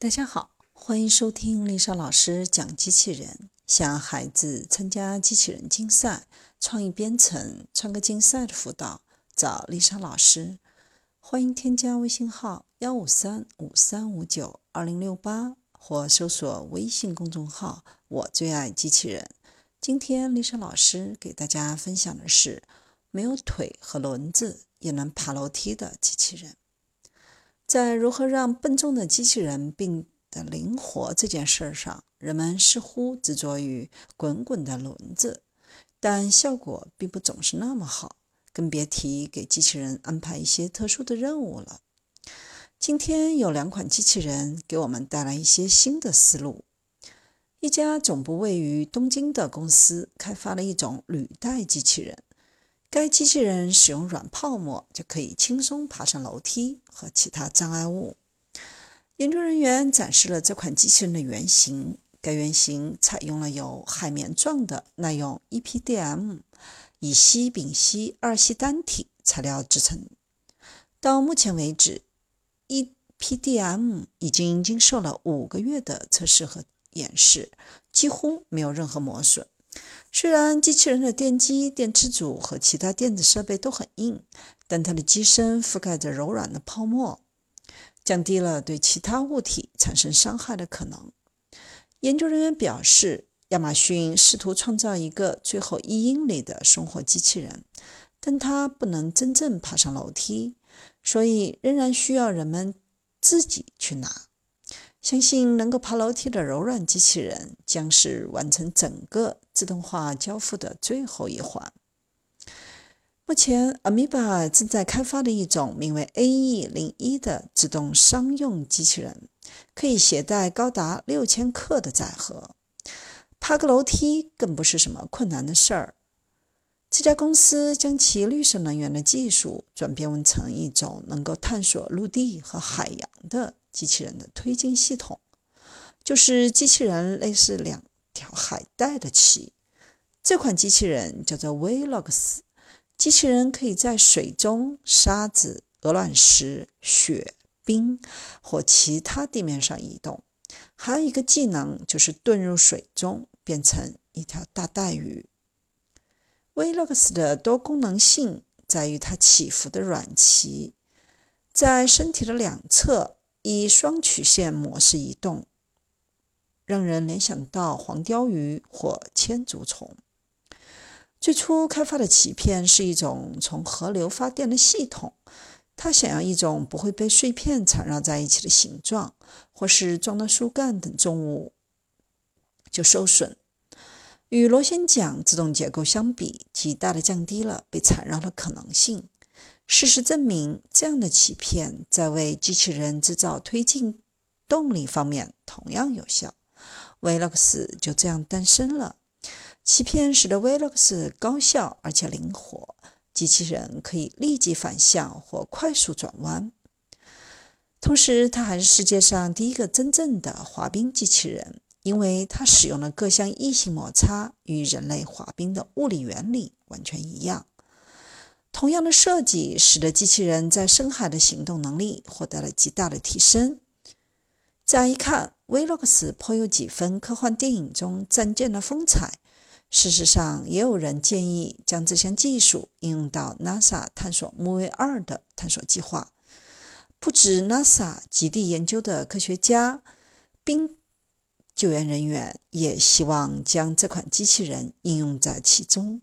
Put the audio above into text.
大家好，欢迎收听丽莎老师讲机器人。想孩子参加机器人竞赛、创意编程、创客竞赛的辅导，找丽莎老师。欢迎添加微信号幺五三五三五九二零六八，或搜索微信公众号“我最爱机器人”。今天丽莎老师给大家分享的是没有腿和轮子也能爬楼梯的机器人。在如何让笨重的机器人变得灵活这件事上，人们似乎执着于滚滚的轮子，但效果并不总是那么好，更别提给机器人安排一些特殊的任务了。今天有两款机器人给我们带来一些新的思路。一家总部位于东京的公司开发了一种履带机器人。该机器人使用软泡沫就可以轻松爬上楼梯和其他障碍物。研究人员展示了这款机器人的原型，该原型采用了由海绵状的耐用 EPDM 乙烯丙烯二烯单体材料制成。到目前为止，EPDM 已经经受了五个月的测试和演示，几乎没有任何磨损。虽然机器人的电机、电池组和其他电子设备都很硬，但它的机身覆盖着柔软的泡沫，降低了对其他物体产生伤害的可能。研究人员表示，亚马逊试图创造一个最后一英里的生活机器人，但它不能真正爬上楼梯，所以仍然需要人们自己去拿。相信能够爬楼梯的柔软机器人将是完成整个自动化交付的最后一环。目前，Amoeba 正在开发的一种名为 AE01 的自动商用机器人，可以携带高达六千克的载荷，爬个楼梯更不是什么困难的事儿。这家公司将其绿色能源的技术转变成一种能够探索陆地和海洋的。机器人的推进系统，就是机器人类似两条海带的鳍。这款机器人叫做 Velox，机器人可以在水中、沙子、鹅卵石、雪、冰或其他地面上移动。还有一个技能就是遁入水中，变成一条大带鱼。Velox 的多功能性在于它起伏的软鳍，在身体的两侧。以双曲线模式移动，让人联想到黄鲷鱼或千足虫。最初开发的鳍片是一种从河流发电的系统，它想要一种不会被碎片缠绕在一起的形状，或是撞到树干等重物就受损。与螺旋桨自动结构相比，极大的降低了被缠绕的可能性。事实证明，这样的鳍片在为机器人制造推进动力方面同样有效。Velox 就这样诞生了。鳍片使得 Velox 高效而且灵活，机器人可以立即反向或快速转弯。同时，它还是世界上第一个真正的滑冰机器人，因为它使用了各项异性摩擦，与人类滑冰的物理原理完全一样。同样的设计使得机器人在深海的行动能力获得了极大的提升。乍一看，Velox 颇有几分科幻电影中战舰的风采。事实上，也有人建议将这项技术应用到 NASA 探索木卫二的探索计划。不止 NASA 极地研究的科学家、冰救援人员也希望将这款机器人应用在其中。